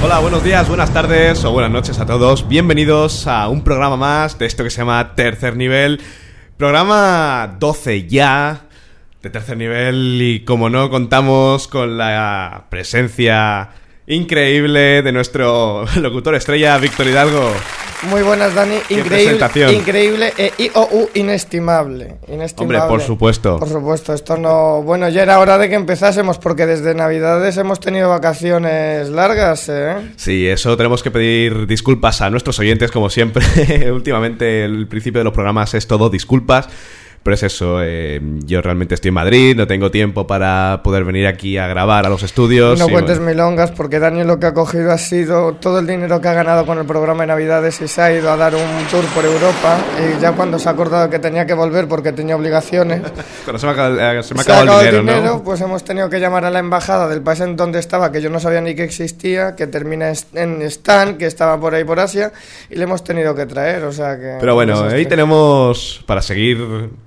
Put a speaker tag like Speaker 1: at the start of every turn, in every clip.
Speaker 1: Hola, buenos días, buenas tardes o buenas noches a todos. Bienvenidos a un programa más de esto que se llama Tercer Nivel. Programa 12 ya de tercer nivel y como no contamos con la presencia increíble de nuestro locutor estrella, Víctor Hidalgo.
Speaker 2: Muy buenas, Dani. Increíble, increíble e IOU inestimable. inestimable.
Speaker 1: Hombre, por supuesto.
Speaker 2: Por supuesto, esto no. Bueno, ya era hora de que empezásemos porque desde Navidades hemos tenido vacaciones largas, ¿eh?
Speaker 1: Sí, eso tenemos que pedir disculpas a nuestros oyentes, como siempre. Últimamente el principio de los programas es todo disculpas. Pero es eso, eh, yo realmente estoy en Madrid, no tengo tiempo para poder venir aquí a grabar a los estudios.
Speaker 2: No
Speaker 1: y
Speaker 2: cuentes
Speaker 1: bueno.
Speaker 2: milongas porque Dani lo que ha cogido ha sido todo el dinero que ha ganado con el programa de Navidades y se ha ido a dar un tour por Europa y ya cuando se ha acordado que tenía que volver porque tenía obligaciones.
Speaker 1: Cuando se me acaba, eh, se me
Speaker 2: Se
Speaker 1: acaba
Speaker 2: ha acabado
Speaker 1: el dinero, ¿no?
Speaker 2: pues hemos tenido que llamar a la embajada del país en donde estaba, que yo no sabía ni que existía, que termina en Stan, que estaba por ahí por Asia, y le hemos tenido que traer, o sea que...
Speaker 1: Pero bueno, ahí tenemos, para seguir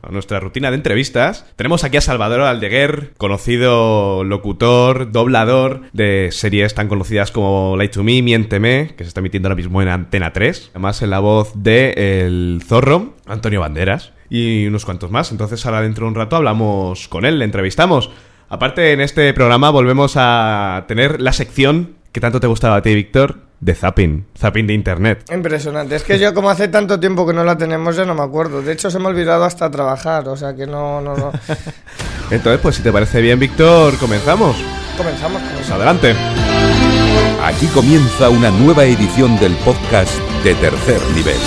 Speaker 1: nuestra rutina de entrevistas, tenemos aquí a Salvador Aldeguer, conocido locutor, doblador de series tan conocidas como Light to Me, Miénteme, que se está emitiendo ahora mismo en Antena 3. Además, en la voz de El Zorro, Antonio Banderas, y unos cuantos más. Entonces, ahora dentro de un rato hablamos con él, le entrevistamos. Aparte, en este programa volvemos a tener la sección que tanto te gustaba a ti, Víctor, de Zapping, Zapping de Internet.
Speaker 2: Impresionante. Es que yo como hace tanto tiempo que no la tenemos ya no me acuerdo. De hecho se me ha olvidado hasta trabajar, o sea que no, no, no.
Speaker 1: Entonces, pues si te parece bien, Víctor, comenzamos.
Speaker 2: Comenzamos.
Speaker 1: Pues
Speaker 2: comenzamos.
Speaker 1: adelante.
Speaker 3: Aquí comienza una nueva edición del podcast de tercer nivel.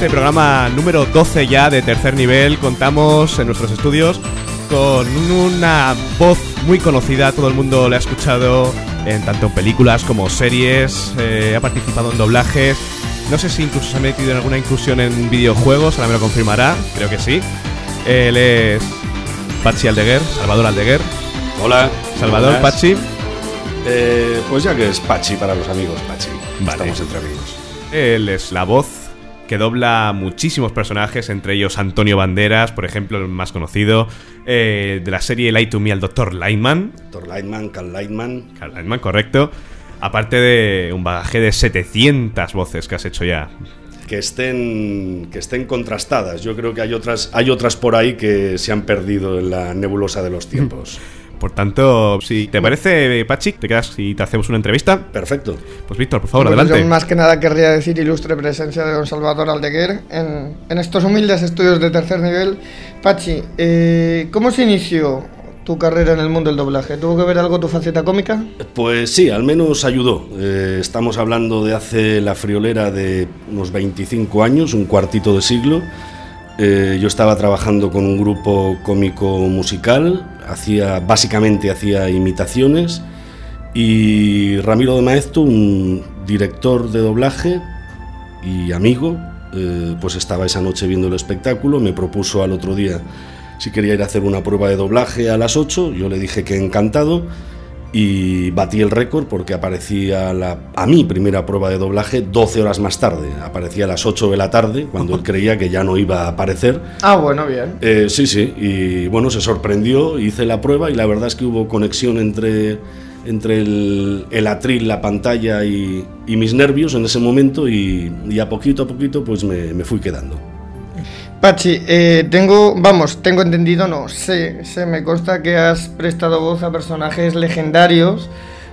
Speaker 1: Este programa número 12 ya de tercer nivel contamos en nuestros estudios con una voz muy conocida, todo el mundo le ha escuchado en tanto en películas como series, eh, ha participado en doblajes, no sé si incluso se ha metido en alguna inclusión en videojuegos, ahora me lo confirmará, creo que sí. Él es Pachi Aldeguer, Salvador Aldeguer.
Speaker 4: Hola.
Speaker 1: Salvador,
Speaker 4: buenas.
Speaker 1: Pachi.
Speaker 4: Eh, pues ya que es Pachi para los amigos, Pachi.
Speaker 1: Vale.
Speaker 4: Estamos entre amigos.
Speaker 1: Él es la voz que dobla muchísimos personajes, entre ellos Antonio Banderas, por ejemplo, el más conocido, eh, de la serie Light to Me al Dr. Lightman,
Speaker 4: Thor Lightman, Cal Lightman.
Speaker 1: Carl Lightman, correcto, aparte de un bagaje de 700 voces que has hecho ya.
Speaker 4: Que estén, que estén contrastadas. Yo creo que hay otras, hay otras por ahí que se han perdido en la nebulosa de los tiempos.
Speaker 1: Por tanto, si te parece, Pachi, te quedas y te hacemos una entrevista.
Speaker 4: Perfecto.
Speaker 1: Pues Víctor, por favor,
Speaker 2: Bueno,
Speaker 1: adelante.
Speaker 2: yo más que nada querría decir ilustre presencia de don Salvador Aldeguer en, en estos humildes estudios de tercer nivel. Pachi, eh, ¿cómo se inició tu carrera en el mundo del doblaje? ¿Tuvo que ver algo tu faceta cómica?
Speaker 4: Pues sí, al menos ayudó. Eh, estamos hablando de hace la friolera de unos 25 años, un cuartito de siglo. Eh, yo estaba trabajando con un grupo cómico musical, hacía, básicamente hacía imitaciones y Ramiro de Maeztu, un director de doblaje y amigo, eh, pues estaba esa noche viendo el espectáculo, me propuso al otro día si quería ir a hacer una prueba de doblaje a las 8, yo le dije que encantado y batí el récord porque aparecía la, a mi primera prueba de doblaje 12 horas más tarde, aparecía a las 8 de la tarde cuando él creía que ya no iba a aparecer.
Speaker 2: Ah, bueno, bien.
Speaker 4: Eh, sí, sí, y bueno, se sorprendió, hice la prueba y la verdad es que hubo conexión entre, entre el, el atril, la pantalla y, y mis nervios en ese momento y, y a poquito a poquito pues me, me fui quedando.
Speaker 2: Pachi, eh, tengo, vamos, tengo entendido, no, sé, sé, me consta que has prestado voz a personajes legendarios,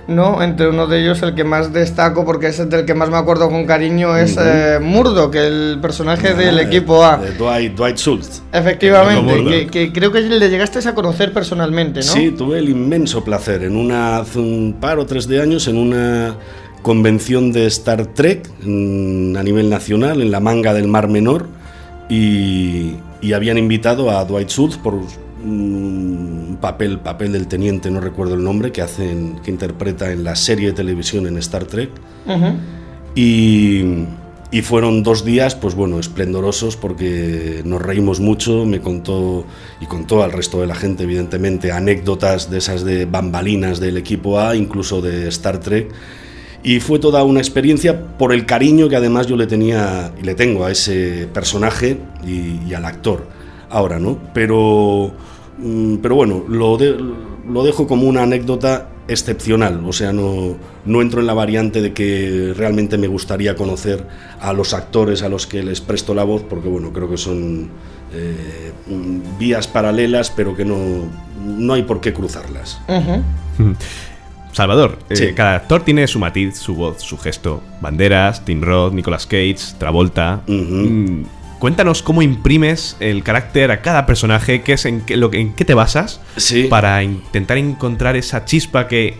Speaker 2: ¿no? Entre uno de ellos, el que más destaco, porque es el del que más me acuerdo con cariño, es
Speaker 4: Ujú.
Speaker 2: eh, Murdoch, el personaje del
Speaker 4: Ah,
Speaker 2: equipo A.
Speaker 4: de Dwight, Dwight Schultz.
Speaker 2: Efectivamente, que, que creo que le llegaste a conocer personalmente, ¿no?
Speaker 4: Sí, tuve el inmenso placer en una, hace un par o tres de años en una convención de Star Trek a nivel nacional en la manga del Mar Menor y, y habían invitado a Dwight Schultz por un papel, papel del teniente, no recuerdo el nombre, que, hacen, que interpreta en la serie de televisión en Star Trek.
Speaker 2: Ujú.
Speaker 4: Y, y fueron dos días, pues bueno, esplendorosos porque nos reímos mucho, me contó y contó al resto de la gente, evidentemente, anécdotas de esas de bambalinas del equipo A, incluso de Star Trek. Y fue toda una experiencia por el cariño que además yo le tenía y le tengo a ese personaje y, al actor ahora, ¿no? Pero, mm, pero bueno, lo, lo dejo como una anécdota excepcional, o sea, no, no entro en la variante de que realmente me gustaría conocer a los actores a los que les presto la voz, porque bueno, creo que son eh, vías paralelas, pero que no, no hay por qué cruzarlas.
Speaker 1: Salvador, eh, cada actor tiene su matiz, su voz, su gesto. Banderas, Tim Roth, Nicolas Cage, Travolta. Cuéntanos cómo imprimes el carácter a cada personaje, qué es en qué, lo, en qué te basas para intentar encontrar esa chispa que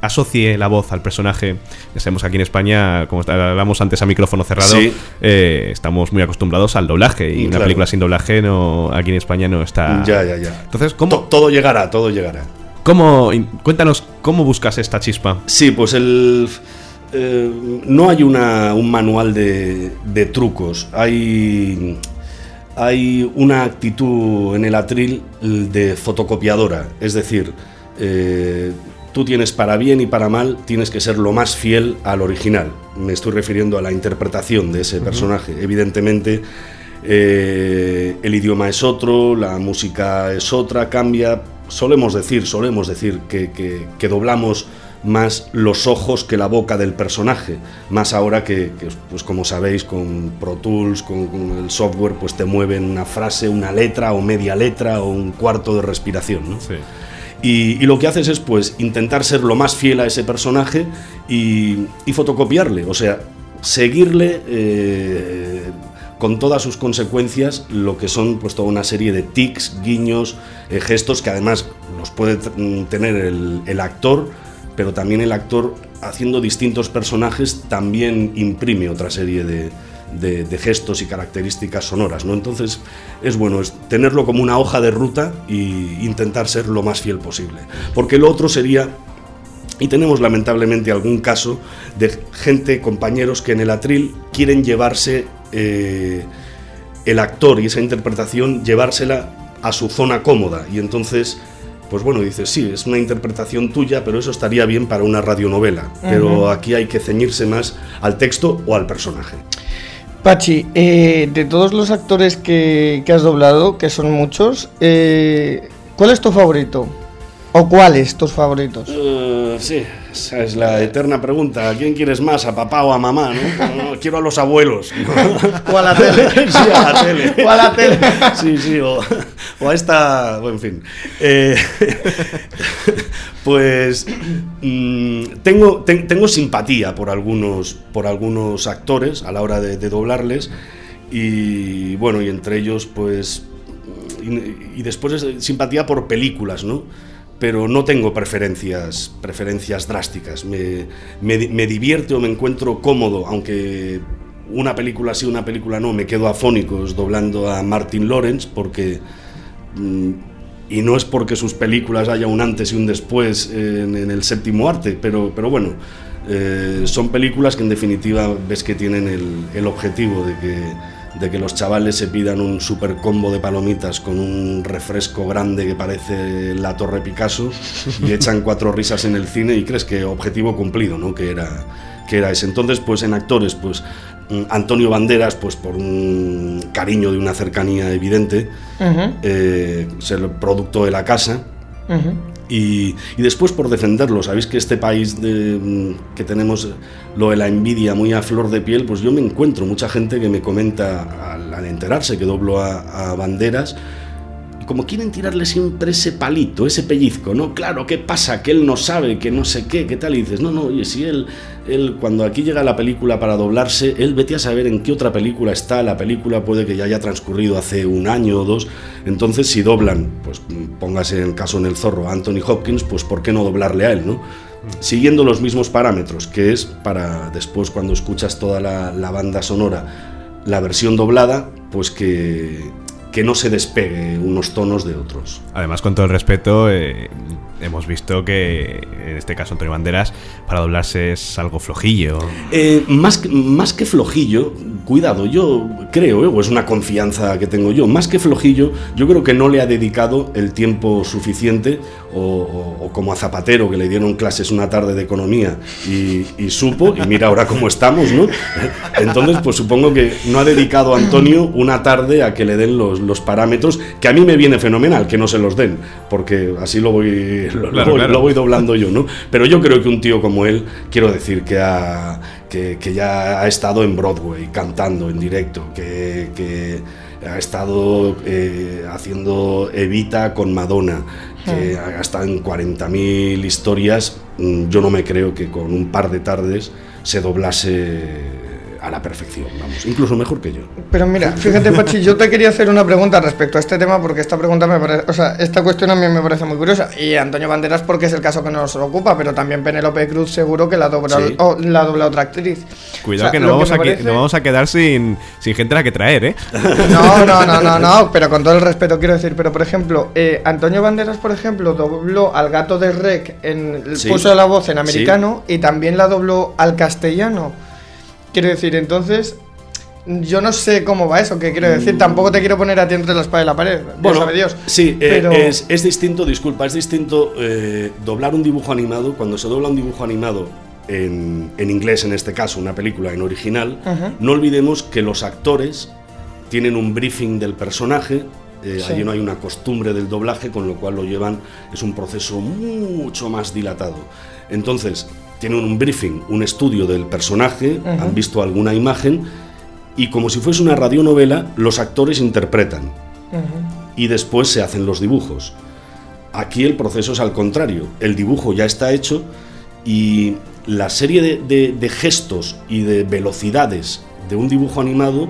Speaker 1: asocie la voz al personaje. Ya sabemos que aquí en España, como hablamos antes a micrófono cerrado, eh, estamos muy acostumbrados al doblaje y una película sin doblaje no, aquí en España no está.
Speaker 4: Ya, ya, ya.
Speaker 1: Entonces, ¿cómo?
Speaker 4: todo llegará, todo llegará.
Speaker 1: ¿Cómo, cuéntanos cómo buscas esta chispa.
Speaker 4: Sí, pues el eh, no hay un manual de, trucos, hay, hay una actitud en el atril de fotocopiadora, es decir, eh, tú tienes para bien y para mal, tienes que ser lo más fiel al original. Me estoy refiriendo a la interpretación de ese personaje. Evidentemente, eh, el idioma es otro, la música es otra, cambia. Solemos decir, solemos decir que doblamos más los ojos que la boca del personaje, más ahora que, pues como sabéis, con Pro Tools, con, el software, pues te mueven una frase, una letra o media letra o un cuarto de respiración, ¿no? Y, lo que haces es pues intentar ser lo más fiel a ese personaje y, fotocopiarle, o sea, seguirle eh, con todas sus consecuencias lo que son pues toda una serie de tics, guiños, eh, gestos que además los puede tener el, actor pero también el actor haciendo distintos personajes también imprime otra serie de, gestos y características sonoras, ¿no? Entonces es bueno es tenerlo como una hoja de ruta e intentar ser lo más fiel posible. Porque lo otro sería, y tenemos lamentablemente algún caso de gente, compañeros que en el atril quieren llevarse eh, el actor y esa interpretación, llevársela a su zona cómoda y entonces pues bueno, dices, sí, es una interpretación tuya, pero eso estaría bien para una radionovela. Pero aquí hay que ceñirse más al texto o al personaje.
Speaker 2: Pachi, eh, de todos los actores que, has doblado, que son muchos, eh, ¿cuál es tu favorito? ¿O cuáles tus favoritos?
Speaker 4: Uh, sí, esa es la eterna pregunta. ¿A quién quieres más? ¿A papá o a mamá? ¿no? quiero a los abuelos.
Speaker 2: o a la tele.
Speaker 4: Sí, a la tele.
Speaker 2: o a la tele.
Speaker 4: sí, sí, o, a esta... Bueno, en fin. Eh, pues mm, tengo, tengo simpatía por algunos, por algunos actores a la hora de, doblarles. Y bueno, y entre ellos, pues... Y, y después simpatía por películas, ¿no? Pero no tengo preferencias, preferencias drásticas. Me, me, divierte o me encuentro cómodo, aunque una película sí, una película no, me quedo afónico doblando a Martin Lawrence porque... Mm, y no es porque sus películas haya un antes y un después en, el séptimo arte, pero, pero bueno, eh, son películas que en definitiva ves que tienen el, el objetivo de que de que los chavales se pidan un super combo de palomitas con un refresco grande que parece la Torre Picasso y echan cuatro risas en el cine y crees que objetivo cumplido, ¿no? Que era, que era ese. Entonces, pues en actores, pues mm, Antonio Banderas, pues por un cariño de una cercanía evidente, eh, es el producto de la casa. Y, después por defenderlo, sabéis que este país mm, que tenemos lo de la envidia muy a flor de piel, pues yo me encuentro mucha gente que me comenta al, enterarse que doblo a banderas, como quieren tirarle siempre ese palito, ese pellizco, ¿no? Claro, ¿qué pasa? Que él no sabe, que no sé qué, ¿qué tal? Y dices, no, no, oye, si él, él, cuando aquí llega la película para doblarse, él vete a saber en qué otra película está, la película puede que ya haya transcurrido hace un año o dos, entonces si doblan, pues póngase en el caso en el zorro a Anthony Hopkins, pues ¿por qué no doblarle a él, no? Siguiendo los mismos parámetros, que es para después cuando escuchas toda la banda sonora, la versión doblada, pues que que no se despegue unos tonos de otros.
Speaker 1: Además, con todo el respeto, eh, hemos visto que en este caso Antonio Banderas para doblarse es algo flojillo.
Speaker 4: Eh, más, más que flojillo, cuidado, yo creo, eh, o es una confianza que tengo yo, más que flojillo, yo creo que no le ha dedicado el tiempo suficiente, o, o- o como a Zapatero, que le dieron clases una tarde de economía y, y supo, y mira ahora cómo estamos, ¿no? Entonces, pues supongo que no ha dedicado Antonio una tarde a que le den los, los parámetros, que a mí me viene fenomenal que no se los den, porque así lo voy, lo,
Speaker 1: Claro,
Speaker 4: voy-
Speaker 1: claro.
Speaker 4: lo voy doblando yo, ¿no? Pero yo creo que un tío como él, quiero decir que, ha, que, que ya ha estado en Broadway cantando en directo, que, que ha estado eh, haciendo Evita con Madonna, que ha estado en 40.000 historias. Mm, Yo no me creo que con un par de tardes se doblase a la perfección, vamos, incluso mejor que yo.
Speaker 2: Pero mira, fíjate, Pachi, yo te quería hacer una pregunta respecto a este tema, porque esta pregunta me parece, o sea, esta cuestión a mí me parece muy curiosa. Y Antonio Banderas, porque es el caso que nos ocupa, pero también Penélope Cruz, seguro que la dobla,
Speaker 4: Sí.
Speaker 2: o la dobla otra actriz.
Speaker 1: Cuidado
Speaker 2: O sea,
Speaker 1: que, nos vamos,
Speaker 2: me
Speaker 1: a, que-
Speaker 2: parece-
Speaker 1: nos vamos a quedar sin, sin gente a la que traer, ¿eh?
Speaker 2: No, no, no, no, no, pero con todo el respeto quiero decir, pero por ejemplo, eh, Antonio Banderas, por ejemplo, dobló al gato de Rec, en,
Speaker 4: Sí.
Speaker 2: puso la voz en americano y también la dobló al castellano. Quiero decir, entonces, yo no sé cómo va eso, que quiero decir, tampoco te quiero poner a ti entre la espada y la pared, bueno, sabe Dios.
Speaker 4: Sí, eh,
Speaker 2: pero
Speaker 4: es, es distinto, disculpa, es distinto eh, doblar un dibujo animado. Cuando se dobla un dibujo animado en, en inglés, en este caso, una película en original, no olvidemos que los actores tienen un briefing del personaje. eh,
Speaker 2: Sí.
Speaker 4: Allí no hay una costumbre del doblaje, con lo cual lo llevan, es un proceso mucho más dilatado. Entonces, tienen un briefing, un estudio del personaje, han visto alguna imagen, y como si fuese una radionovela, los actores interpretan
Speaker 2: Ujú.
Speaker 4: y después se hacen los dibujos. Aquí el proceso es al contrario, el dibujo ya está hecho y la serie de, de- de gestos y de velocidades de un dibujo animado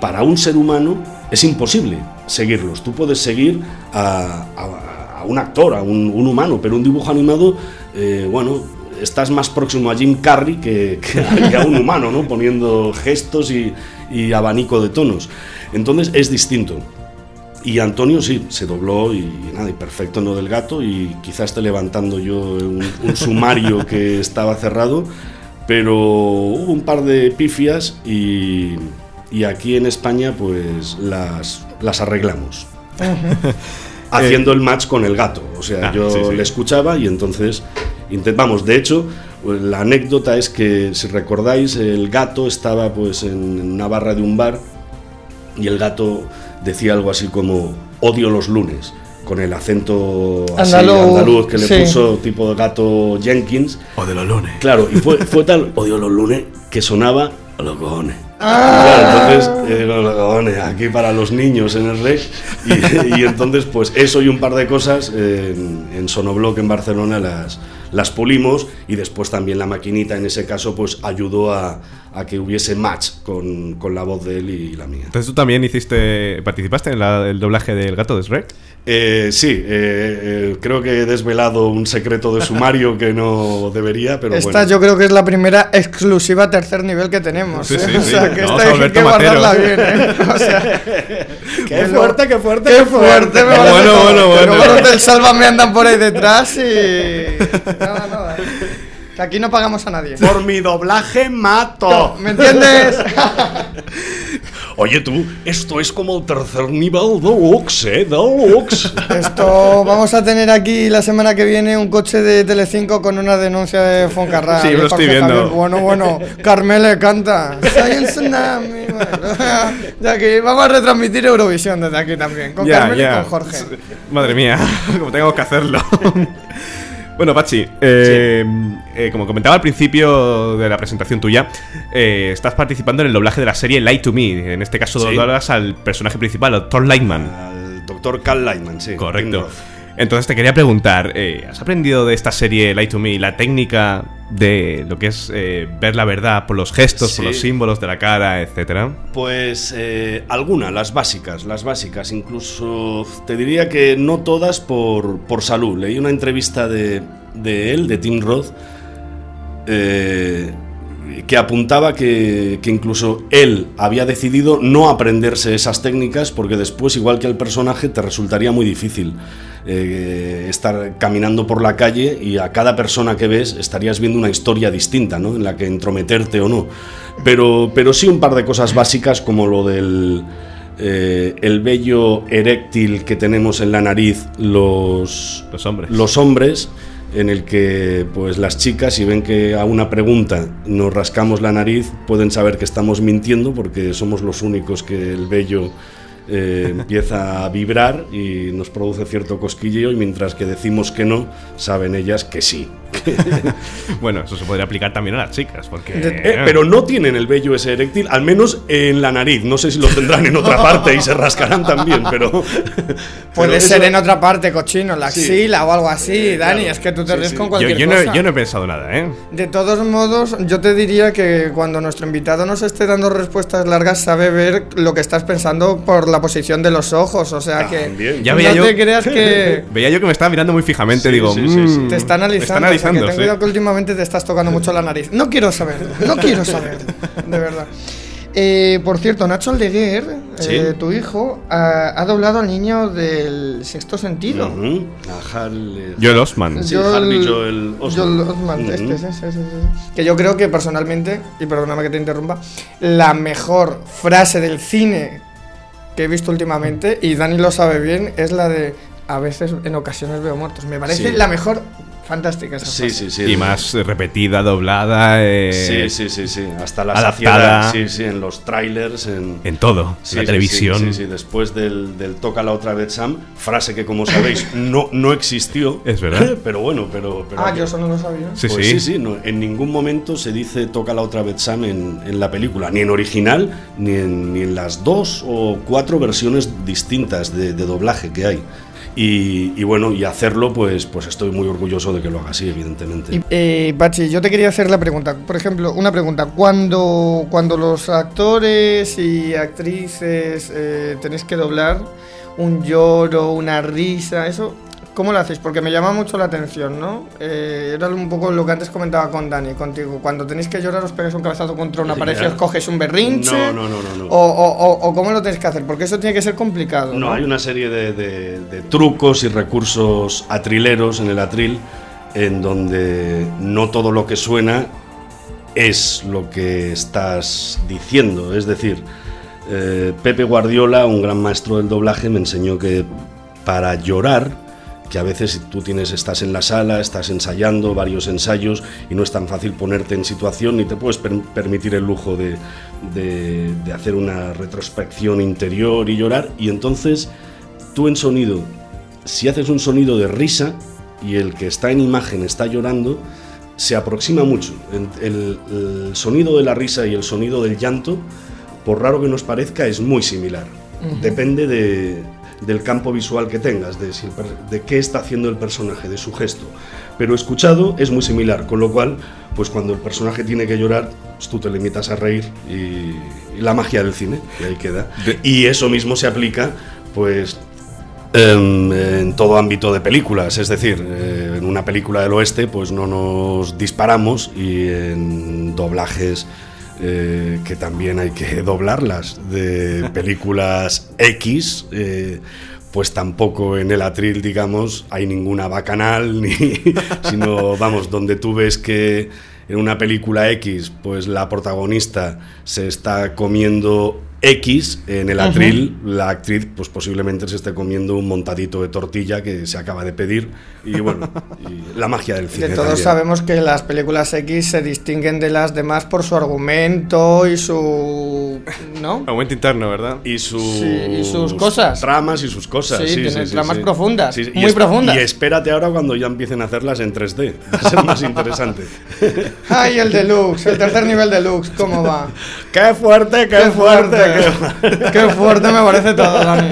Speaker 4: para un ser humano es imposible seguirlos. Tú puedes seguir a, a- a un actor, a un, un humano, pero un dibujo animado, eh, bueno, estás más próximo a Jim Carrey que, a, un humano, ¿no? Poniendo gestos y, y abanico de tonos. Entonces es distinto. Y Antonio sí, se dobló y nada, y perfecto no del gato y quizás esté levantando yo un, sumario que estaba cerrado, pero hubo un par de pifias y, y aquí en España pues las, las arreglamos. Haciendo el match con el gato, o sea,
Speaker 1: Ah,
Speaker 4: yo
Speaker 1: sí, sí.
Speaker 4: le escuchaba y entonces intentamos. De hecho, pues, la anécdota es que si recordáis, el gato estaba pues en una barra de un bar y el gato decía algo así como odio los lunes con el acento así
Speaker 2: Andaluz,
Speaker 4: andaluz, que le
Speaker 2: sí.
Speaker 4: puso tipo de gato Jenkins
Speaker 1: O de los lunes.
Speaker 4: claro y fue, fue tal odio los lunes que sonaba a los cojones
Speaker 2: Ah.
Speaker 4: Claro, entonces eh, los aquí para los niños en el rec y, y entonces pues eso y un par de cosas eh, en, en Sonobloc en Barcelona las las pulimos y después también la maquinita en ese caso pues ayudó a, a que hubiese match con, con la voz de él y la mía.
Speaker 1: Entonces tú también hiciste, participaste en la- el doblaje del gato de Shrek.
Speaker 4: Eh, sí, eh, eh, creo que he desvelado un secreto de sumario que no debería, pero
Speaker 2: Esta
Speaker 4: bueno.
Speaker 2: yo creo que es la primera exclusiva tercer nivel que tenemos.
Speaker 1: Sí,
Speaker 2: ¿eh?
Speaker 1: sí,
Speaker 2: o
Speaker 1: sí.
Speaker 2: sea, que esta hay que guardarla bien, ¿eh? O sea,
Speaker 4: Qué fuerte, qué fuerte,
Speaker 2: qué
Speaker 4: qué
Speaker 2: fuerte. me parece
Speaker 1: Bueno,
Speaker 2: todo.
Speaker 1: bueno, bueno.
Speaker 2: Luego los del Sálvame andan por ahí detrás y... Nada, nada. Que aquí no pagamos a nadie.
Speaker 4: Por mi doblaje mato.
Speaker 2: ¿Me entiendes?
Speaker 4: Oye tú, esto es como el tercer nivel deluxe, ¿eh? Deluxe.
Speaker 2: Esto vamos a tener aquí la semana que viene un coche de Telecinco con una denuncia de Foncarrá.
Speaker 1: Sí, lo
Speaker 2: Jorge
Speaker 1: estoy viendo.
Speaker 2: Javier, Bueno, bueno, Carmele canta. Soy el tsunami. Bueno, de aquí vamos a retransmitir Eurovisión desde aquí también. Con Carmele y con Jorge.
Speaker 1: Madre mía, como tengo que hacerlo. Bueno, Pachi, eh, eh, como comentaba al principio de la presentación tuya, eh, estás participando en el doblaje de la serie Light to Me. En este caso,
Speaker 4: Sí.
Speaker 1: doblas al personaje principal, al Thor Lightman.
Speaker 4: Al doctor Cal Lightman, sí.
Speaker 1: Correcto. Entonces te quería preguntar, eh, ¿has aprendido de esta serie Light to Me la técnica de lo que es eh, ver la verdad por los gestos, por
Speaker 4: Sí.
Speaker 1: los símbolos de la cara, etcétera?
Speaker 4: Pues eh, alguna, las básicas, las básicas. Incluso te diría que no todas por, por salud. Leí una entrevista de, de él, de Tim Roth. eh, que apuntaba que, que incluso él había decidido no aprenderse esas técnicas porque después, igual que al personaje, te resultaría muy difícil eh, estar caminando por la calle y a cada persona que ves estarías viendo una historia distinta, ¿no? En la que entrometerte o no. Pero, pero sí un par de cosas básicas como lo del eh, el vello eréctil que tenemos en la nariz los,
Speaker 1: Los hombres.
Speaker 4: los hombres en el que pues las chicas si ven que a una pregunta nos rascamos la nariz pueden saber que estamos mintiendo porque somos los únicos que el vello eh, empieza a vibrar y nos produce cierto cosquilleo y mientras que decimos que no saben ellas que sí
Speaker 1: Bueno, eso se podría aplicar también a las chicas, porque...
Speaker 4: Eh, pero no tienen el vello ese eréctil, al menos en la nariz. No sé si lo tendrán en otra parte y se rascarán también, pero.
Speaker 2: Puede
Speaker 4: pero
Speaker 2: ser
Speaker 4: eso-
Speaker 2: en otra parte, cochino, la
Speaker 4: Sí.
Speaker 2: axila o algo así, Dani.
Speaker 4: claro.
Speaker 2: Es que tú te
Speaker 4: Sí,
Speaker 2: ríes
Speaker 4: sí.
Speaker 2: con
Speaker 1: yo,
Speaker 2: cualquier
Speaker 1: yo no,
Speaker 2: cosa.
Speaker 1: yo no he pensado nada, ¿eh?
Speaker 2: De todos modos, yo te diría que cuando nuestro invitado nos esté dando respuestas largas, sabe ver lo que estás pensando por la posición de los ojos. O sea que
Speaker 4: También.
Speaker 1: Ya
Speaker 2: no
Speaker 1: veía yo-
Speaker 2: te creas que
Speaker 1: Veía yo que me estaba mirando muy fijamente,
Speaker 4: Sí,
Speaker 1: digo...
Speaker 4: sí, sí, sí.
Speaker 1: "Mm,
Speaker 2: te está analizando. O sea, que
Speaker 1: analizando,
Speaker 2: ten
Speaker 1: sí.
Speaker 2: cuidado que últimamente te estás tocando mucho la nariz. No quiero saberlo, no quiero saberlo, de verdad. Eh, por cierto, Nacho Aldeguer,
Speaker 4: Sí.
Speaker 2: eh, tu hijo, ha, ha doblado al niño del sexto sentido.
Speaker 4: Ujú. A Harley.
Speaker 1: Joel Osman.
Speaker 4: Sí, Harvey Joel Osment.
Speaker 2: Joel Osment,
Speaker 4: Ujú.
Speaker 2: este, sí, sí, sí. Que yo creo que personalmente, y perdóname que te interrumpa, la mejor frase del cine que he visto últimamente, y Dani lo sabe bien, es la de a veces en ocasiones veo muertos. Me parece
Speaker 4: Sí.
Speaker 2: la mejor, fantástica esa
Speaker 4: Sí,
Speaker 2: frase.
Speaker 4: sí, sí.
Speaker 1: Y más repetida, doblada, eh,
Speaker 4: Sí, sí, sí, sí. Hasta la
Speaker 1: adaptada.
Speaker 4: saciedad. Sí, sí, en los trailers, en.
Speaker 1: en todo.
Speaker 4: Sí,
Speaker 1: en la
Speaker 4: sí,
Speaker 1: televisión.
Speaker 4: Sí, sí, sí, después del, del Toca la otra vez Sam, frase que como sabéis no, no existió.
Speaker 1: Es verdad.
Speaker 4: Pero bueno, pero... pero
Speaker 2: Ah, yo eso no lo sabía.
Speaker 1: Sí,
Speaker 4: Pues
Speaker 1: sí.
Speaker 4: sí, sí, no, en ningún momento se dice toca la otra vez Sam en, en la película, ni en original, ni en, ni en las dos o cuatro versiones distintas de, de doblaje que hay. Y, y bueno, y hacerlo, pues, pues estoy muy orgulloso de que lo haga así, evidentemente.
Speaker 2: Y, eh, Pachi, yo te quería hacer la pregunta. Por ejemplo, una pregunta. Cuando, cuando los actores y actrices eh, tenéis que doblar un lloro, una risa, eso, ¿cómo lo hacéis? Porque me llama mucho la atención, ¿no? Eh, era un poco lo que antes comentaba con Dani, contigo. Cuando tenéis que llorar, os pegáis un cabezazo contra una pared y os coges un berrinche.
Speaker 4: No, no, no, no, no.
Speaker 2: O, o- o- o cómo lo tenéis que hacer, porque eso tiene que ser complicado. No,
Speaker 4: No, hay una serie de, de- de trucos y recursos atrileros en el atril en donde no todo lo que suena es lo que estás diciendo. Es decir, eh, Pepe Guardiola, un gran maestro del doblaje, me enseñó que para llorar, que a veces tú tienes, estás en la sala, estás ensayando varios ensayos y no es tan fácil ponerte en situación ni te puedes per- permitir el lujo de, de- de hacer una retrospección interior y llorar. Y entonces tú en sonido, si haces un sonido de risa y el que está en imagen está llorando, se aproxima mucho. El sonido de la risa y el sonido del llanto, por raro que nos parezca, es muy similar. Depende de- del campo visual que tengas, de, si el per- de qué está haciendo el personaje, de su gesto. Pero escuchado es muy similar, con lo cual, pues cuando el personaje tiene que llorar, pues tú te limitas a reír y, y la magia del cine, y ahí queda. Y eso mismo se aplica, pues en, en todo ámbito de películas, es decir, eh, en una película del oeste pues no nos disparamos y en doblajes eh, que también hay que doblarlas, de películas X, eh, pues tampoco en el atril, digamos, hay ninguna bacanal, ni, sino, vamos, donde tú ves que en una película X, pues la protagonista se está comiendo X, en el atril, la actriz, pues posiblemente se esté comiendo un montadito de tortilla que se acaba de pedir. Y bueno, y la magia del cine.
Speaker 2: De todos
Speaker 4: también.
Speaker 2: sabemos que las películas X se distinguen de las demás por su argumento y su. ¿No?
Speaker 1: Aumento interno, ¿verdad?
Speaker 4: Y, sus
Speaker 2: Sí, y sus cosas.
Speaker 4: Tramas y sus cosas.
Speaker 2: Sí,
Speaker 4: Sí,
Speaker 2: tienen
Speaker 4: sí,
Speaker 2: tramas
Speaker 4: sí.
Speaker 2: profundas, muy profundas.
Speaker 4: Y espérate ahora cuando ya empiecen a hacerlas en 3D. Va a ser más interesante.
Speaker 2: ¡Ay, el deluxe! El tercer nivel deluxe, ¿cómo va?
Speaker 4: ¡Qué fuerte, qué, fuerte!
Speaker 2: Qué, qué fuerte me parece todo, Dani.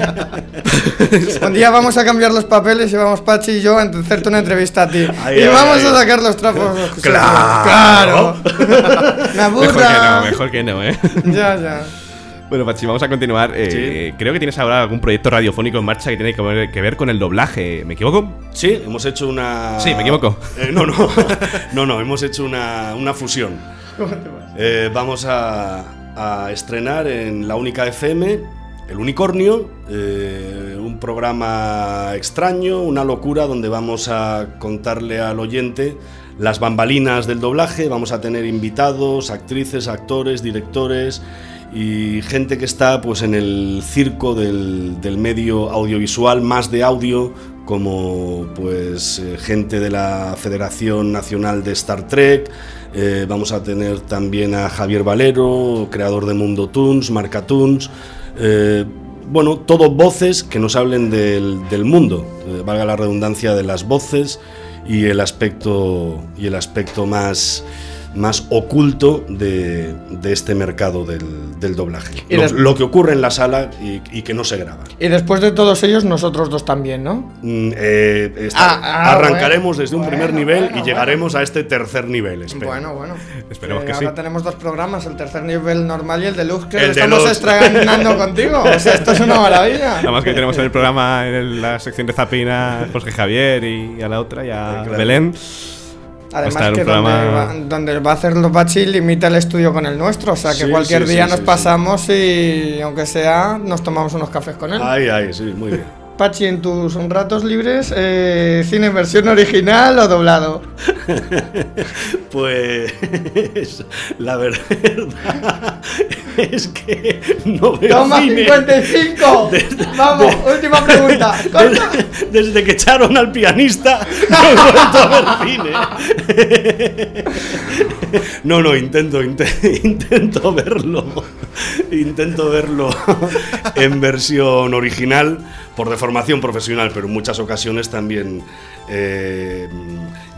Speaker 2: Un día vamos a cambiar los papeles y vamos Pachi y yo a hacerte una entrevista a ti.
Speaker 4: Ay,
Speaker 2: y
Speaker 4: ay,
Speaker 2: vamos
Speaker 4: ay.
Speaker 2: a sacar los trapos.
Speaker 4: ¡Claro!
Speaker 2: ¡Claro! ¡Me
Speaker 1: Mejor que no,
Speaker 2: aburra!
Speaker 1: mejor que no, ¿eh?
Speaker 2: Ya, ya.
Speaker 1: Bueno, Pachi, vamos a continuar. Eh, Creo que tienes ahora algún proyecto radiofónico en marcha que tiene que ver, que ver con el doblaje. ¿Me equivoco?
Speaker 4: Sí, hemos hecho una.
Speaker 1: Sí, me equivoco.
Speaker 4: Eh, no, no. No, no, hemos hecho una, una fusión. Eh, vamos a, a estrenar en La Única FM El Unicornio, eh, un programa extraño, una locura donde vamos a contarle al oyente las bambalinas del doblaje, vamos a tener invitados, actrices, actores, directores y gente que está pues en el circo del, del medio audiovisual, más de audio, como pues eh, gente de la Federación Nacional de Star Trek, eh, vamos a tener también a Javier Valero, creador de Mundo Toons, Marca Toons, eh, bueno, todo voces que nos hablen del, del mundo, valga la redundancia de las voces y el aspecto, y el aspecto más más oculto de, de este mercado del, del doblaje.
Speaker 2: Y
Speaker 4: Lo,
Speaker 2: des-
Speaker 4: lo que ocurre en la sala y, y que no se graba.
Speaker 2: Y después de todos ellos, nosotros dos también, ¿no?
Speaker 4: Mm, eh, está-
Speaker 2: Ah, ah,
Speaker 4: arrancaremos
Speaker 2: bueno.
Speaker 4: desde un
Speaker 2: Bueno,
Speaker 4: primer nivel
Speaker 2: bueno,
Speaker 4: y llegaremos a este tercer nivel. espero.
Speaker 2: Bueno, bueno.
Speaker 1: Esperemos
Speaker 2: Eh,
Speaker 1: que
Speaker 2: ahora
Speaker 1: sí.
Speaker 2: tenemos dos programas, el tercer nivel normal y el deluxe, que
Speaker 4: El
Speaker 2: lo estamos estrenando contigo. O sea, esto es una maravilla.
Speaker 1: Nada más que tenemos en el programa, en la sección de Zapping a Jorge Javier y a la otra, y a
Speaker 4: Claro.
Speaker 1: Belén.
Speaker 2: Además
Speaker 1: un
Speaker 2: que
Speaker 1: programa-
Speaker 2: donde, va, donde va a hacer los Bachi limita el estudio con el nuestro, o sea que
Speaker 4: Sí,
Speaker 2: cualquier
Speaker 4: sí,
Speaker 2: día
Speaker 4: sí,
Speaker 2: nos pasamos y aunque sea nos tomamos unos cafés con él.
Speaker 4: Sí, muy bien.
Speaker 2: Pachi, en tus ratos libres, eh, cine en versión original o doblado.
Speaker 4: Pues la verdad es que no veo
Speaker 2: Toma
Speaker 4: cine
Speaker 2: 55.
Speaker 4: Desde-
Speaker 2: Vamos, última pregunta.
Speaker 4: Desde, desde que echaron al pianista no he vuelto a ver cine. No, no, intento, inte- intento verlo. Intento verlo en versión original por deformación profesional, pero en muchas ocasiones también, eh,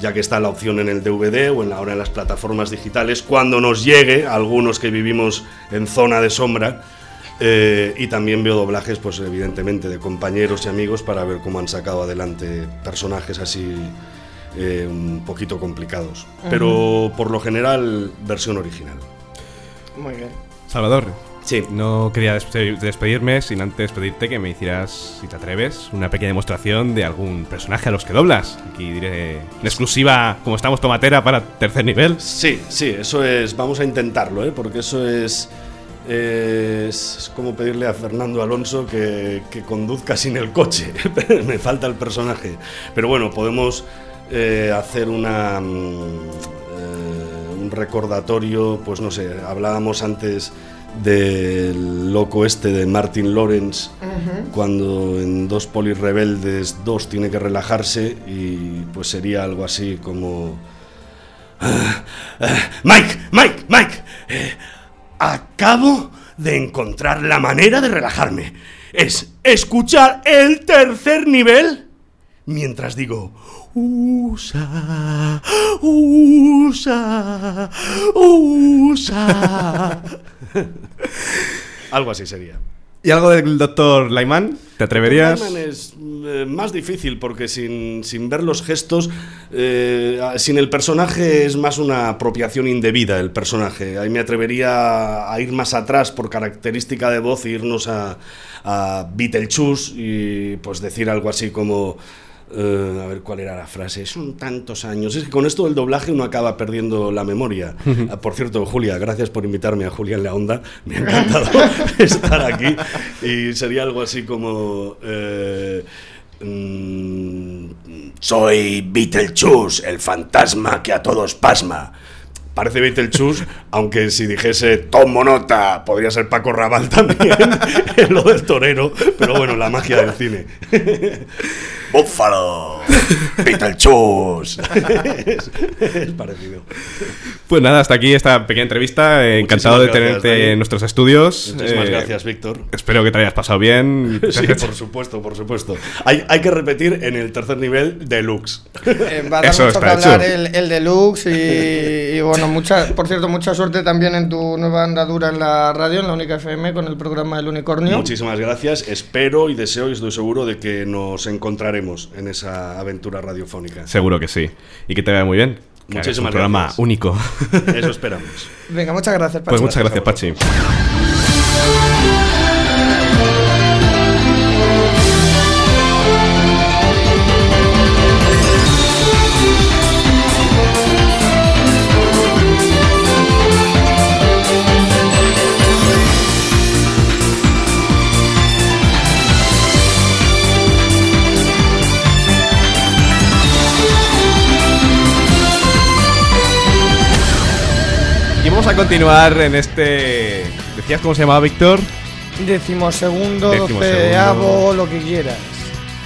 Speaker 4: ya que está la opción en el DVD o en la, ahora en las plataformas digitales, cuando nos llegue, algunos que vivimos en zona de sombra, eh, y también veo doblajes, pues evidentemente, de compañeros y amigos para ver cómo han sacado adelante personajes así eh, un poquito complicados. Pero por lo general, versión original.
Speaker 2: Muy bien.
Speaker 1: Salvador,
Speaker 4: Sí.
Speaker 1: no quería despe- despedirme sin antes pedirte que me hicieras, si te atreves, una pequeña demostración de algún personaje a los que doblas. Aquí diré en exclusiva, como estamos tomatera para tercer nivel.
Speaker 4: Sí, sí, eso es. Vamos a intentarlo, ¿eh? porque eso es. Es como pedirle a Fernando Alonso que, que conduzca sin el coche. Me falta el personaje. Pero bueno, podemos eh, hacer una. mm, eh, un recordatorio, pues no sé, hablábamos antes del loco este de Martin Lawrence, cuando en dos polis rebeldes dos tiene que relajarse y pues sería algo así como... Ah, ah, Mike, Mike, Mike, eh, acabo de encontrar la manera de relajarme. Es escuchar el tercer nivel mientras digo... Usa, usa, usa. Algo así sería.
Speaker 1: ¿Y algo del doctor Lyman? ¿Te atreverías?
Speaker 4: Lyman es eh, más difícil porque sin, sin ver los gestos, eh, sin el personaje es más una apropiación indebida el personaje. Ahí me atrevería a ir más atrás por característica de voz e irnos a, a Beetlejuice y pues decir algo así como... eh, a ver cuál era la frase. Son tantos años. Es que con esto del doblaje uno acaba perdiendo la memoria. Ah, por cierto, Julia, gracias por invitarme a Julia en la Onda. Me ha encantado estar aquí. Y sería algo así como. eh, mm, soy Beetlejuice, el fantasma que a todos pasma. Parece Beetlejuice, aunque si dijese Tomo nota, podría ser Paco Raval también, en lo del torero, pero bueno, la magia del cine. Búfalo, Beetlejuice. es, es parecido.
Speaker 1: Pues nada, hasta aquí esta pequeña entrevista. Eh, encantado de
Speaker 4: Muchísimas gracias,
Speaker 1: tenerte
Speaker 4: Dani.
Speaker 1: en nuestros estudios.
Speaker 4: Muchísimas
Speaker 1: Eh,
Speaker 4: gracias, Víctor.
Speaker 1: Espero que te hayas pasado bien.
Speaker 4: Sí, por supuesto, por supuesto. Hay, hay que repetir en el tercer nivel deluxe.
Speaker 2: Eh, va a dar
Speaker 1: Eso
Speaker 2: mucho que hablar el, el deluxe y, y bueno, mucha, por cierto, mucha suerte también en tu nueva andadura en la radio, en la Única FM, con el programa del Unicornio.
Speaker 4: Muchísimas gracias. Espero y deseo y estoy seguro de que nos encontraremos en esa aventura radiofónica.
Speaker 1: Seguro que sí. Y que te vaya muy bien. Que
Speaker 4: Muchísimas
Speaker 1: un programa
Speaker 4: gracias.
Speaker 1: único.
Speaker 4: Eso esperamos.
Speaker 2: Venga, muchas gracias, Pachi.
Speaker 1: pues muchas gracias,
Speaker 4: Gracias a
Speaker 1: continuar en este... ¿Decías cómo se llamaba Víctor?
Speaker 2: Decimosegundo,
Speaker 1: Decimosegundo.
Speaker 2: doceavo, lo que quieras.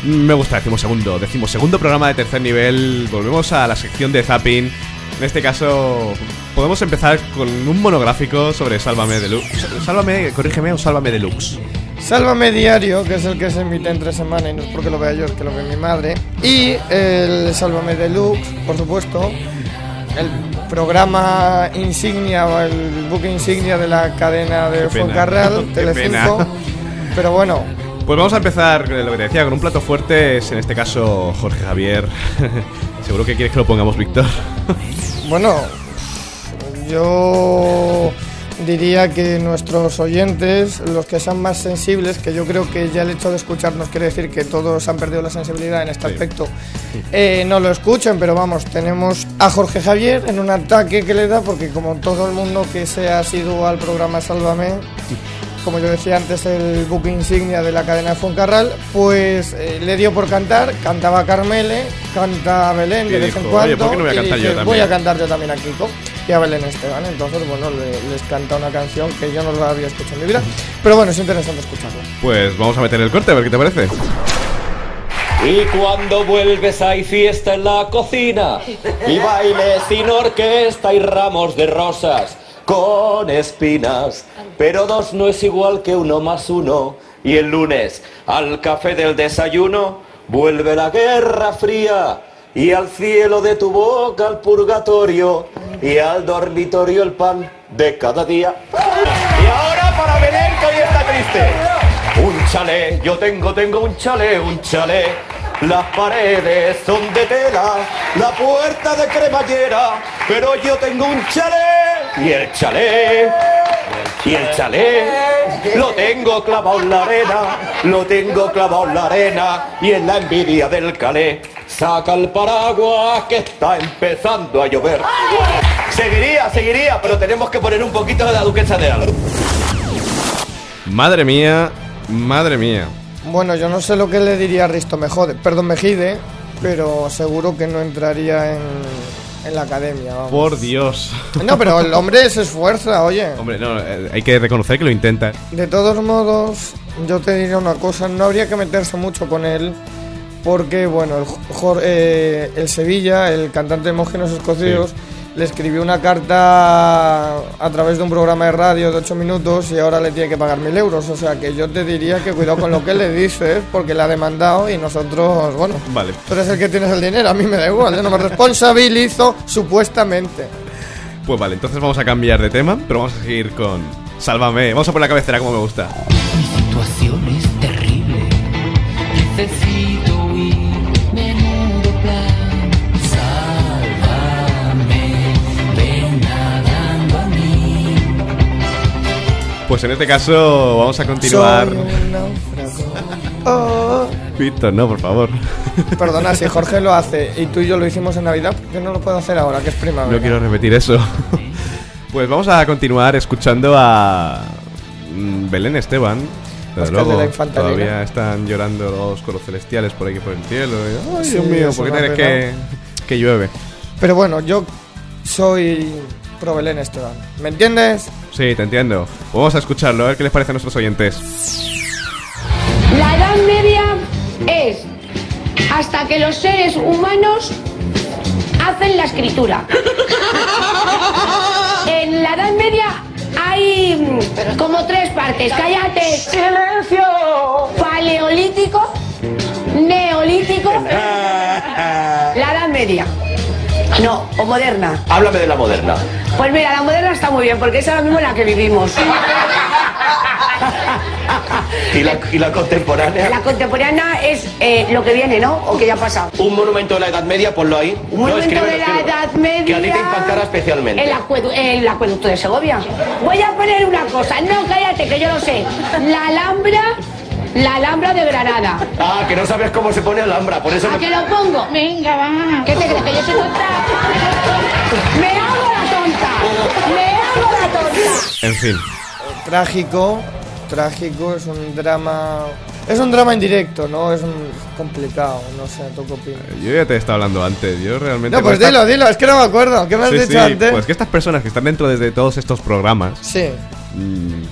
Speaker 1: Me gusta, decimosegundo. Decimosegundo programa de tercer nivel. Volvemos a la sección de zapping. En este caso, podemos empezar con un monográfico sobre Sálvame Deluxe. Sálvame, corrígeme, o Sálvame Deluxe.
Speaker 2: Sálvame Diario, que es el que se emite entre semana y no es porque lo vea yo, es que lo ve mi madre. Y el Sálvame Deluxe, por supuesto. El programa insignia o el buque insignia de la cadena de
Speaker 1: qué
Speaker 2: Telecinco. Pero bueno,
Speaker 1: Pues vamos a empezar, lo que te decía, con un plato fuerte. Es en este caso Jorge Javier. Seguro que quieres que lo pongamos, Víctor.
Speaker 2: Bueno, yo diría que nuestros oyentes, los que sean más sensibles, que yo creo que ya el hecho de escucharnos quiere decir que todos han perdido la sensibilidad en este
Speaker 1: Sí.
Speaker 2: aspecto, eh, no lo escuchen, pero vamos, tenemos a Jorge Javier en un ataque que le da, porque como todo el mundo que se ha sido al programa Sálvame, como yo decía antes, el buque insignia de la cadena de Foncarral, pues eh, le dio por cantar, cantaba Carmele, canta Belén
Speaker 1: Y
Speaker 2: de vez en cuando,
Speaker 1: "Oye, ¿por qué no voy a
Speaker 2: y
Speaker 1: cantar yo
Speaker 2: dice,
Speaker 1: también?".
Speaker 2: voy a cantar yo también a Kiko y a Belén Esteban, entonces bueno, le- les canta una canción que yo no la había escuchado en mi vida, pero bueno, es interesante escucharlo.
Speaker 1: Pues vamos a meter el corte, a ver qué te parece.
Speaker 5: Y cuando vuelves hay fiesta en la cocina y bailes sin orquesta y ramos de rosas con espinas. Pero dos no es igual que uno más uno. Y el lunes al café del desayuno vuelve la guerra fría y al cielo de tu boca el purgatorio y al dormitorio el pan de cada día. Y ahora para Belén que está triste. Un chalet, yo tengo, tengo un chalet, un chalet. Las paredes son de tela, la puerta de cremallera, pero yo tengo un chalet. Y el chalet, y el chalet, lo tengo clavado en la arena, lo tengo clavado en la arena, y en la envidia del calé, saca el paraguas que está empezando a llover. Seguiría, seguiría, pero tenemos que poner un poquito de la duquesa de Alba.
Speaker 1: Madre mía, madre mía.
Speaker 2: Bueno, yo no sé lo que le diría a Risto Mejode, perdón, Mejide, pero seguro que no entraría en, en la academia. vamos.
Speaker 1: Por Dios.
Speaker 2: No, pero el hombre se esfuerza, oye.
Speaker 1: Hombre, no, eh, hay que reconocer que lo intenta.
Speaker 2: De todos modos, yo te diría una cosa, no habría que meterse mucho con él, porque, bueno, el, eh, el Sevilla, el cantante de Mógenos Escocidos, le escribió una carta a través de un programa de radio de 8 minutos y ahora le tiene que pagar mil euros. O sea que yo te diría que cuidado con lo que le dices, porque le ha demandado y nosotros, bueno,
Speaker 1: Vale.
Speaker 2: tú eres el que tienes el dinero, a mí me da igual, yo no me responsabilizo supuestamente.
Speaker 1: Pues vale, entonces vamos a cambiar de tema, pero vamos a seguir con Sálvame. Vamos a poner la cabecera como me gusta.
Speaker 6: Mi situación es terrible. Necesito
Speaker 1: Pues en este caso vamos a continuar.
Speaker 2: Soy un náufrago. Oh.
Speaker 1: Víctor, no, por favor.
Speaker 2: Perdona, si Jorge lo hace y tú y yo lo hicimos en Navidad, ¿por qué no lo puedo hacer ahora, que es primavera?
Speaker 1: No quiero repetir eso. Pues vamos a continuar escuchando a mm, Belén Esteban. Desde
Speaker 2: de
Speaker 1: luego,
Speaker 2: la Infantería.
Speaker 1: todavía están llorando los coros celestiales por aquí por el cielo. Ay,
Speaker 2: Sí,
Speaker 1: Dios mío, ¿por qué tienes que, que llueve?
Speaker 2: Pero bueno, yo soy pro Belén Esteban. ¿Me entiendes?
Speaker 1: Sí, te entiendo. Vamos a escucharlo, a ver qué les parece a nuestros oyentes.
Speaker 7: La Edad Media es hasta que los seres humanos hacen la escritura. En la Edad Media hay mm, como tres partes. ¡Cállate! ¡Silencio! Paleolítico, neolítico. No, o moderna.
Speaker 5: Háblame de la moderna.
Speaker 7: Pues mira, la moderna está muy bien porque es ahora mismo la que vivimos.
Speaker 5: ¿Y la, y la contemporánea?
Speaker 7: La contemporánea es eh, lo que viene, ¿no? O que ya ha pasado.
Speaker 5: Un monumento de la Edad Media, ponlo ahí.
Speaker 7: Un monumento de la. Edad Media.
Speaker 5: Que a ti te impactará especialmente.
Speaker 7: El, acuedu- el acueducto de Segovia. Voy a poner una cosa. No, cállate, que yo lo sé. La Alhambra, la Alhambra de Granada.
Speaker 5: Ah, que no sabes cómo se pone Alhambra, por eso
Speaker 7: ¿A
Speaker 5: me...
Speaker 7: que lo pongo? Venga, va. ¿Qué te crees? ¿Que yo soy tonta? ¡Me hago la tonta! ¡Me hago la tonta!
Speaker 1: En fin,
Speaker 2: Trágico, trágico, es un drama Es un drama en directo, ¿no? Es un- complicado, no sé, ¿tú qué opinas?
Speaker 1: Yo ya te he estado hablando antes. Yo realmente.
Speaker 2: No, pues
Speaker 1: esta-
Speaker 2: dilo, dilo, es que no me acuerdo. ¿Qué me has
Speaker 1: Sí,
Speaker 2: dicho
Speaker 1: sí,
Speaker 2: antes?
Speaker 1: Pues que estas personas que están dentro de todos estos programas,
Speaker 2: Sí,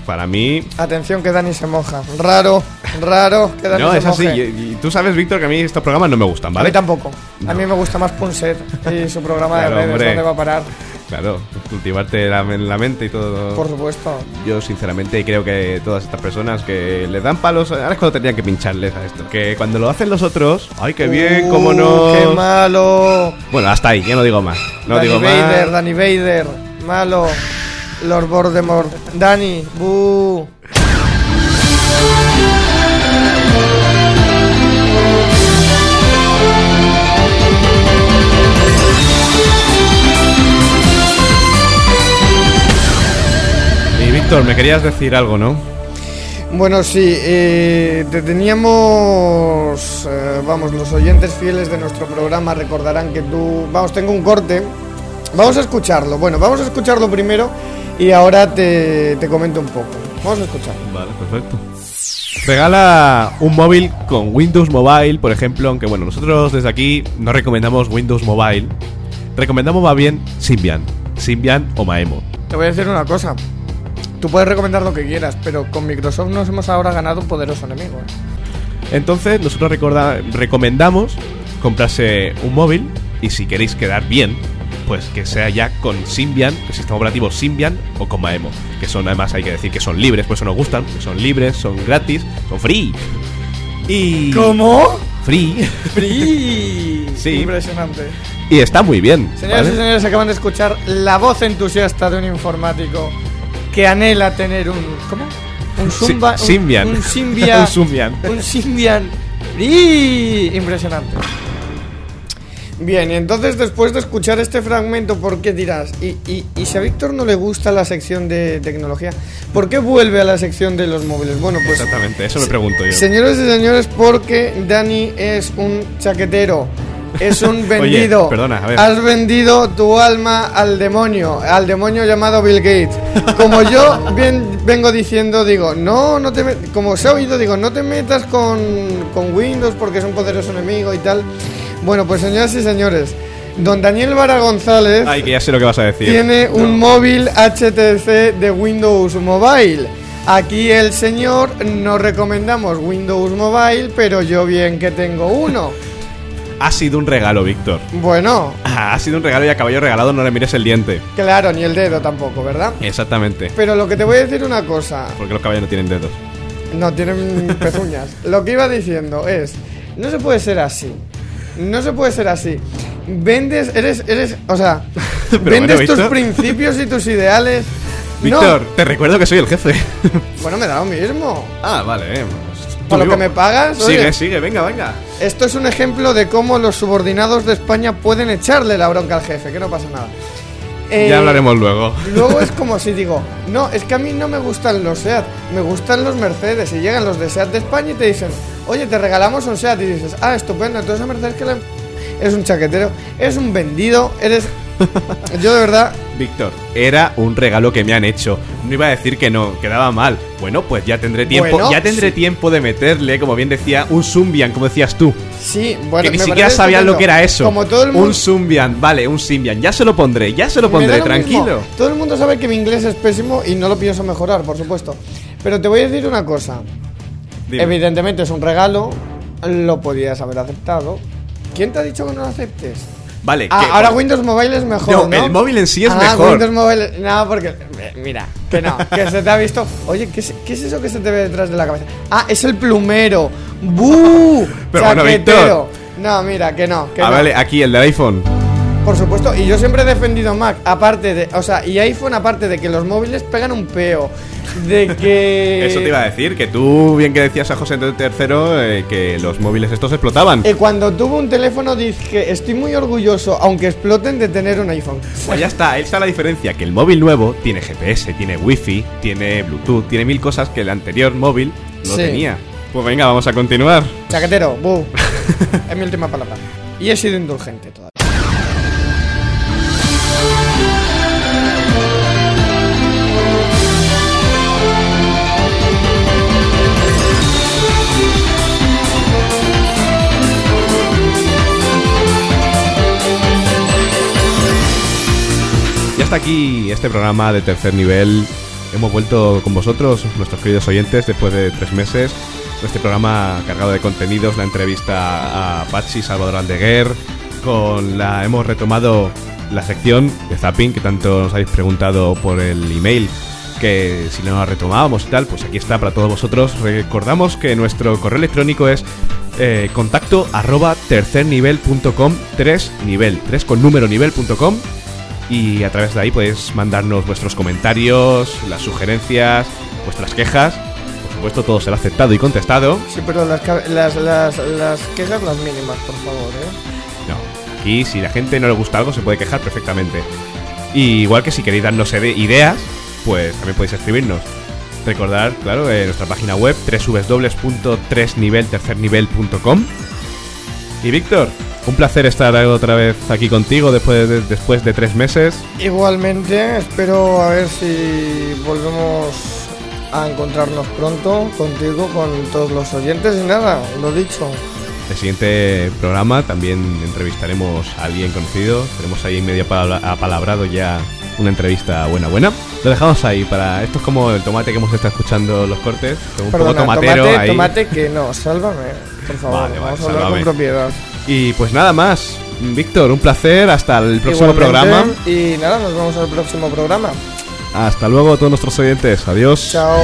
Speaker 1: para mí.
Speaker 2: atención que Dani se moja. Raro, raro que Dani
Speaker 1: No,
Speaker 2: se
Speaker 1: es así. Y, y tú sabes, Víctor, que a mí estos programas no me gustan,
Speaker 2: A
Speaker 1: ¿vale?
Speaker 2: mí tampoco. A
Speaker 1: No.
Speaker 2: mí me gusta más Punset y su programa
Speaker 1: Claro,
Speaker 2: de redes.
Speaker 1: hombre.
Speaker 2: ¿Dónde va a parar?
Speaker 1: Claro, cultivarte la, la mente y todo.
Speaker 2: Por supuesto.
Speaker 1: Yo sinceramente creo que todas estas personas que le dan palos, ahora es cuando tendrían que pincharles a esto. Que cuando lo hacen los otros, ay, qué bien,
Speaker 2: Uh,
Speaker 1: cómo no.
Speaker 2: ¡Qué malo!
Speaker 1: Bueno, hasta ahí, ya no digo más. No
Speaker 2: Danny
Speaker 1: digo
Speaker 2: Vader,
Speaker 1: más.
Speaker 2: Danny Vader. Malo. Lord Voldemort. Dani, bu.
Speaker 1: Y Víctor, me querías decir algo, ¿no?
Speaker 2: Bueno, sí, eh, te teníamos, eh, vamos, los oyentes fieles de nuestro programa recordarán que tú, vamos, tengo un corte, vamos a escucharlo, bueno, vamos a escucharlo primero y ahora te, te comento un poco, vamos a escucharlo.
Speaker 1: Vale, perfecto. Regala un móvil con Windows Mobile, por ejemplo, aunque bueno, nosotros desde aquí no recomendamos Windows Mobile. Recomendamos más bien Symbian. Symbian o Maemo.
Speaker 2: Te voy a decir una cosa, tú puedes recomendar lo que quieras, pero con Microsoft nos hemos ahora ganado un poderoso enemigo. ¿eh?
Speaker 1: Entonces, nosotros recomendamos comprarse un móvil y si queréis quedar bien, pues que sea ya con Symbian, el sistema operativo Symbian o con Maemo, que son además hay que decir que son libres, pues eso nos gustan, que son libres, son gratis, son free. Y
Speaker 2: ¿Cómo?
Speaker 1: free
Speaker 2: ¡Free!
Speaker 1: Sí.
Speaker 2: Impresionante.
Speaker 1: y está muy bien.
Speaker 2: Señoras
Speaker 1: ¿vale?
Speaker 2: y señores, acaban de escuchar la voz entusiasta de un informático que anhela tener un. ¿Cómo? Un
Speaker 1: Sí,
Speaker 2: Zumba. un-
Speaker 1: Symbian.
Speaker 2: Un Symbian.
Speaker 1: Un Symbian.
Speaker 2: Un Symbian. ¡Y! Impresionante. Bien, y entonces después de escuchar este fragmento, ¿por qué dirás? Y, y, y si a Víctor no le gusta la sección de tecnología, ¿por qué vuelve a la sección de los móviles? Bueno, pues
Speaker 1: Exactamente, eso me pregunto yo.
Speaker 2: Señores y señores, porque Dani es un chaquetero, es un vendido.
Speaker 1: perdona, a ver.
Speaker 2: Has vendido tu alma al demonio, al demonio llamado Bill Gates. Como yo bien vengo diciendo, digo, no, no te met- como se ha oído, digo, no te metas con, con Windows porque es un poderoso enemigo y tal. Bueno, pues señoras y señores, don Daniel Vara González
Speaker 1: Ay, que ya sé lo que vas a decir.
Speaker 2: tiene un móvil HTC de Windows Mobile. Aquí el señor nos recomendamos Windows Mobile, pero yo bien que tengo uno.
Speaker 1: Ha sido un regalo, Víctor.
Speaker 2: Bueno,
Speaker 1: Ha sido un regalo y a caballo regalado no le mires el diente.
Speaker 2: claro, ni el dedo tampoco, ¿verdad?
Speaker 1: Exactamente.
Speaker 2: Pero lo que te voy a decir una cosa,
Speaker 1: Porque los caballos no tienen dedos.
Speaker 2: no tienen pezuñas. Lo que iba diciendo es, no se puede ser así. No se puede ser así. Vendes, eres, eres, o sea, vendes
Speaker 1: bueno,
Speaker 2: tus principios y tus ideales.
Speaker 1: Víctor, te recuerdo que soy el jefe.
Speaker 2: No, bueno, me da lo mismo.
Speaker 1: ah, vale. eh, tú
Speaker 2: Para lo que me pagas,
Speaker 1: Sigue,
Speaker 2: oye.
Speaker 1: sigue, venga, venga.
Speaker 2: Esto es un ejemplo de cómo los subordinados de España pueden echarle la bronca al jefe, que no pasa nada. Eh,
Speaker 1: ya hablaremos luego.
Speaker 2: Luego es como si digo, no, es que a mí no me gustan los SEAT, me gustan los Mercedes. Y llegan los de SEAT de España y te dicen, oye, te regalamos un SEAT. Y dices, ah, estupendo, entonces a Mercedes que le... Es un chaquetero, es un vendido, eres... Yo de verdad...
Speaker 1: Víctor, era un regalo que me han hecho. No iba a decir que no, quedaba mal. Bueno, pues ya tendré tiempo,
Speaker 2: Bueno,
Speaker 1: ya tendré
Speaker 2: sí.
Speaker 1: tiempo de meterle, como bien decía, un Symbian, como decías tú.
Speaker 2: Sí, bueno,
Speaker 1: que ni
Speaker 2: me
Speaker 1: siquiera sabían lo que era eso.
Speaker 2: Como todo el mundo...
Speaker 1: Un Symbian, vale, un Symbian. Ya se lo pondré, ya se lo pondré,
Speaker 2: lo
Speaker 1: tranquilo.
Speaker 2: mismo. Todo el mundo sabe que mi inglés es pésimo y no lo pienso mejorar, por supuesto. Pero te voy a decir una cosa.
Speaker 1: Dime.
Speaker 2: Evidentemente es un regalo, lo podías haber aceptado. ¿Quién te ha dicho que no lo aceptes?
Speaker 1: Vale,
Speaker 2: Ah,
Speaker 1: que-
Speaker 2: ahora Windows Mobile es mejor,
Speaker 1: No,
Speaker 2: ¿no?
Speaker 1: el móvil en sí es
Speaker 2: Ah,
Speaker 1: mejor.
Speaker 2: Windows Mobile... No, porque... Mira, que no, que se te ha visto... Oye, ¿qué es, qué es eso que se te ve detrás de la cabeza? Ah, es el plumero. ¡Bú!
Speaker 1: Pero bueno,
Speaker 2: Chaquetero. No, mira, que no, que
Speaker 1: Ah,
Speaker 2: no.
Speaker 1: vale, aquí el del iPhone.
Speaker 2: Por supuesto, y yo siempre he defendido Mac, aparte de, o sea, y iPhone aparte de que los móviles pegan un peo, de que
Speaker 1: Eso te iba a decir, que tú bien que decías a José III eh, que los móviles estos explotaban.
Speaker 2: Eh, cuando tuve un teléfono dije, estoy muy orgulloso, aunque exploten, de tener un iPhone.
Speaker 1: Pues ya está, ahí está la diferencia, que el móvil nuevo tiene GPS, tiene Wi-Fi, tiene Bluetooth, tiene mil cosas que el anterior móvil no
Speaker 2: Sí.
Speaker 1: tenía. Pues venga, vamos a continuar.
Speaker 2: Chaquetero, bu. es mi última palabra. Y he sido indulgente todavía.
Speaker 1: Hasta aquí este programa de tercer nivel. Hemos vuelto con vosotros, nuestros queridos oyentes, después de tres meses. Este programa cargado de contenidos, la entrevista a Pachi Salvador Aldeguer. Con la hemos retomado la sección de Zapping que tanto nos habéis preguntado por el email que si no la retomábamos y tal, pues aquí está para todos vosotros. Recordamos que nuestro correo electrónico es eh, contacto arroba tercernivel.com 3 nivel, 3 con número nivel.com y a través de ahí podéis mandarnos vuestros comentarios, las sugerencias, vuestras quejas. Por supuesto, todo será aceptado y contestado.
Speaker 2: Sí, pero las, las, las, las quejas las mínimas, por favor, ¿eh?
Speaker 1: No, aquí si la gente no le gusta algo se puede quejar perfectamente. Y igual que si queréis darnos ide- ideas, pues también podéis escribirnos. Recordar, claro, eh, nuestra página web www.3nivel.tercernivel.com Y Víctor, un placer estar otra vez aquí contigo después de, después de tres meses.
Speaker 2: Igualmente, espero a ver si volvemos a encontrarnos pronto contigo, con todos los oyentes y nada, lo dicho.
Speaker 1: El siguiente programa también entrevistaremos a alguien conocido. Tenemos ahí medio apala- apalabrado ya una entrevista buena, buena. Lo dejamos ahí para. Esto es como el tomate que hemos estado escuchando los cortes. Un poco
Speaker 2: Perdona,
Speaker 1: tomatero
Speaker 2: tomate,
Speaker 1: ahí.
Speaker 2: tomate que no, sálvame, por favor,
Speaker 1: Vale, vale,
Speaker 2: vamos a hablar
Speaker 1: sálvame.
Speaker 2: con propiedad.
Speaker 1: Y pues nada más. Víctor, un placer. Hasta el próximo
Speaker 2: Igualmente,
Speaker 1: programa.
Speaker 2: Y nada, nos vemos al próximo programa.
Speaker 1: Hasta luego, todos nuestros oyentes. Adiós.
Speaker 2: Chao.